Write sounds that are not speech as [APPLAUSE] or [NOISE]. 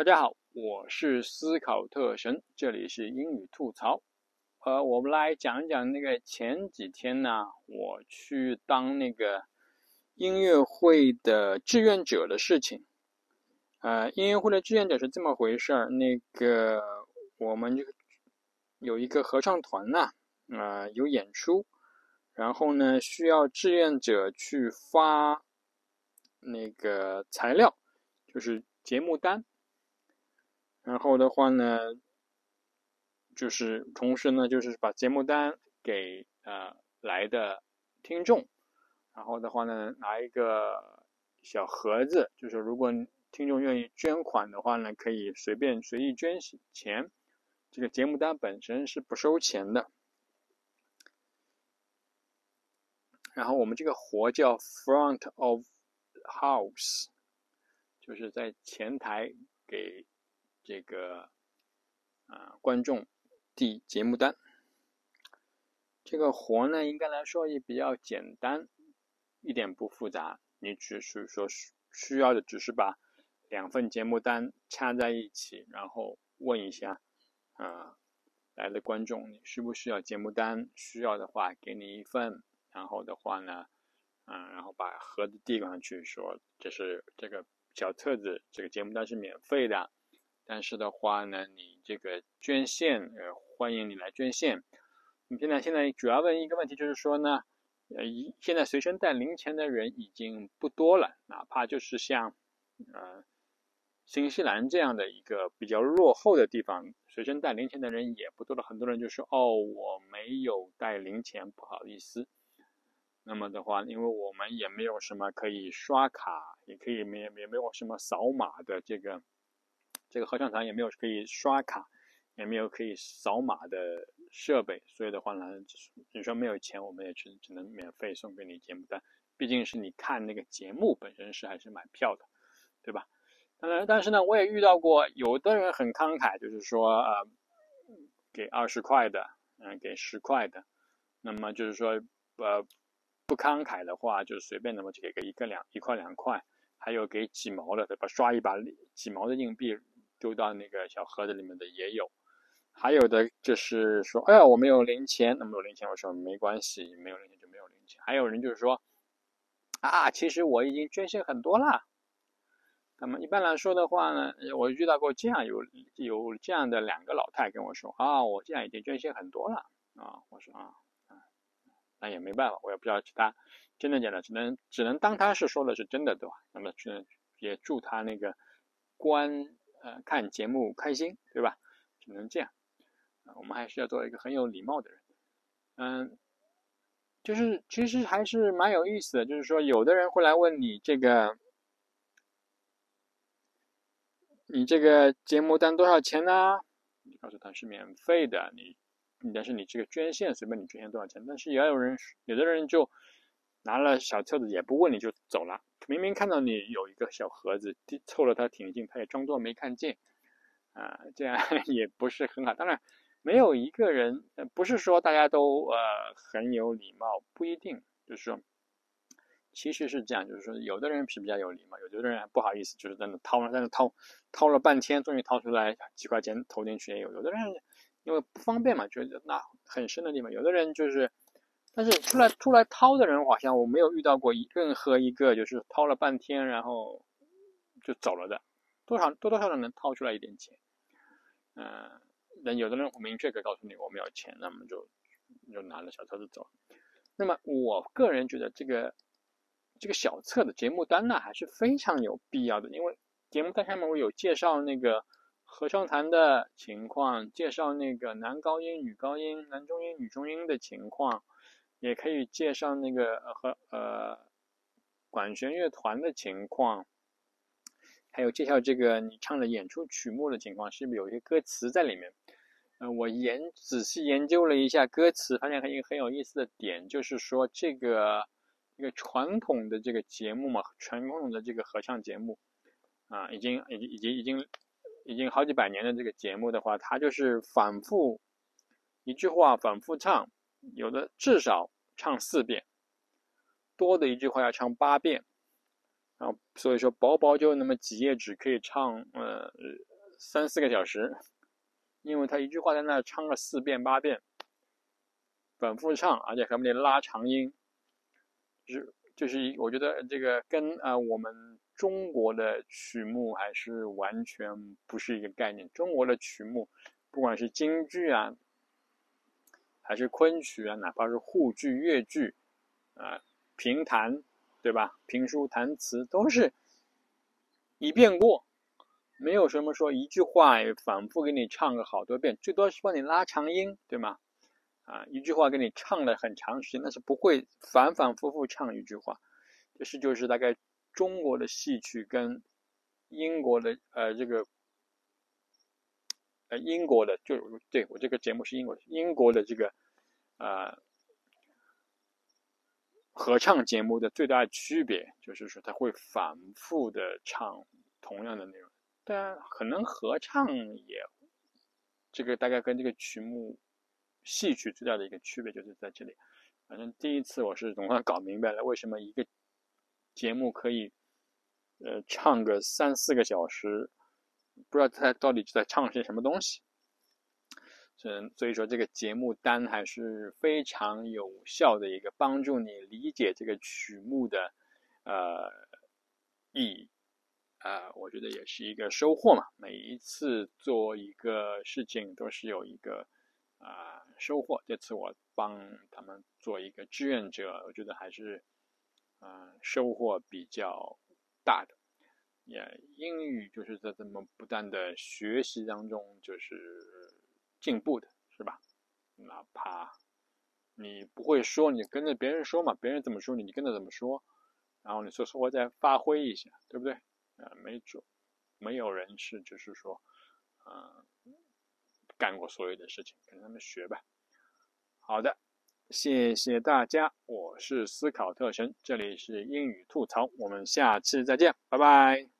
大家好，我是思考特神，这里是英语吐槽。呃，我们来讲一讲那个前几天呢，我去当那个音乐会的志愿者的事情。呃，音乐会的志愿者是这么回事儿，那个我们就有一个合唱团呐，呃，有演出，然后呢，需要志愿者去发那个材料，就是节目单。然后的话呢，就是同时呢，就是把节目单给呃来的听众，然后的话呢，拿一个小盒子，就是如果听众愿意捐款的话呢，可以随便随意捐钱。这个节目单本身是不收钱的。然后我们这个活叫 front of house，就是在前台给。这个啊，观众递节目单，这个活呢，应该来说也比较简单，一点不复杂。你只是说需需要的，只是把两份节目单插在一起，然后问一下啊，来的观众，你需不需要节目单？需要的话，给你一份。然后的话呢，嗯，然后把盒子递上去，说这是这个小册子，这个节目单是免费的。但是的话呢，你这个捐献，呃，欢迎你来捐献。你现在现在主要问一个问题，就是说呢，呃，一现在随身带零钱的人已经不多了，哪怕就是像，呃，新西兰这样的一个比较落后的地方，随身带零钱的人也不多了。很多人就说，哦，我没有带零钱，不好意思。那么的话，因为我们也没有什么可以刷卡，也可以没也没有什么扫码的这个。这个合唱团也没有可以刷卡，也没有可以扫码的设备，所以的话呢，你说没有钱，我们也只只能免费送给你节目单。毕竟是你看那个节目本身是还是买票的，对吧？当然，但是呢，我也遇到过有的人很慷慨，就是说呃，给二十块的，嗯，给十块的。那么就是说呃，不慷慨的话，就是随便那么给个一个两一块两块，还有给几毛的，对吧？刷一把几毛的硬币。丢到那个小盒子里面的也有，还有的就是说，哎呀，我没有零钱，那么有零钱，我说没关系，没有零钱就没有零钱。还有人就是说，啊，其实我已经捐献很多了。那么一般来说的话呢，我遇到过这样有有这样的两个老太跟我说，啊，我这样已经捐献很多了啊。我说啊，那也没办法，我也不知道其他真的假的，只能只能当他是说的是真的，对吧？那么去也祝他那个关。呃，看节目开心，对吧？只能这样。我们还是要做一个很有礼貌的人。嗯，就是其实还是蛮有意思的，就是说，有的人会来问你这个，你这个节目单多少钱呢？你告诉他是免费的，你，但是你这个捐献随便你捐献多少钱。但是也有人，有的人就拿了小册子也不问你就走了。明明看到你有一个小盒子，凑了他挺近，他也装作没看见，啊，这样 [LAUGHS] 也不是很好。当然，没有一个人，不是说大家都呃很有礼貌，不一定。就是说，其实是这样，就是说，有的人是比较有礼貌，有的人不好意思，就是在那掏了，在那掏掏了半天，终于掏出来几块钱投进去也有。有的人因为不方便嘛，觉得那很深的地方。有的人就是。但是出来出来掏的人，好像我没有遇到过一任何一个就是掏了半天然后就走了的，多少多多少少能掏出来一点钱，嗯，但有的人明确可以告诉你我没有钱，那么就就拿着小册子走。那么我个人觉得这个这个小册的节目单呢还是非常有必要的，因为节目单上面我有介绍那个合唱团的情况，介绍那个男高音、女高音、男中音、女中音的情况。也可以介绍那个和呃管弦乐团的情况，还有介绍这个你唱的演出曲目的情况，是不是有一些歌词在里面？呃，我研仔细研究了一下歌词，发现一个很有意思的点，就是说这个一个传统的这个节目嘛，传统的这个合唱节目啊，已经已经已经已经已经好几百年的这个节目的话，它就是反复一句话反复唱。有的至少唱四遍，多的一句话要唱八遍，然后所以说薄薄就那么几页纸可以唱呃三四个小时，因为他一句话在那唱了四遍八遍，反复唱，而且还没得拉长音，就是就是我觉得这个跟啊我们中国的曲目还是完全不是一个概念。中国的曲目，不管是京剧啊，还是昆曲啊，哪怕是沪剧、粤剧，啊，评弹，对吧？评书、弹词都是一遍过。没有什么说一句话反复给你唱个好多遍，最多是帮你拉长音，对吗？啊，一句话给你唱了很长时间，但是不会反反复复唱一句话。这是就是大概中国的戏曲跟英国的呃这个呃英国的就对我这个节目是英国的英国的这个呃合唱节目的最大区别，就是说它会反复的唱同样的内容。但，可能合唱也，这个大概跟这个曲目戏曲最大的一个区别就是在这里。反正第一次我是总算搞明白了，为什么一个节目可以呃唱个三四个小时，不知道他到底在唱些什么东西。嗯，所以说这个节目单还是非常有效的一个帮助你理解这个曲目的呃意义。啊，我觉得也是一个收获嘛。每一次做一个事情都是有一个啊收获。这次我帮他们做一个志愿者，我觉得还是嗯收获比较大的。也英语就是在这么不断的学习当中就是进步的，是吧？哪怕你不会说，你跟着别人说嘛，别人怎么说你，你跟着怎么说，然后你说说我再发挥一下，对不对？呃，没准没有人是，就是说，嗯，干过所有的事情，跟他们学吧。好的，谢谢大家，我是思考特神，这里是英语吐槽，我们下次再见，拜拜。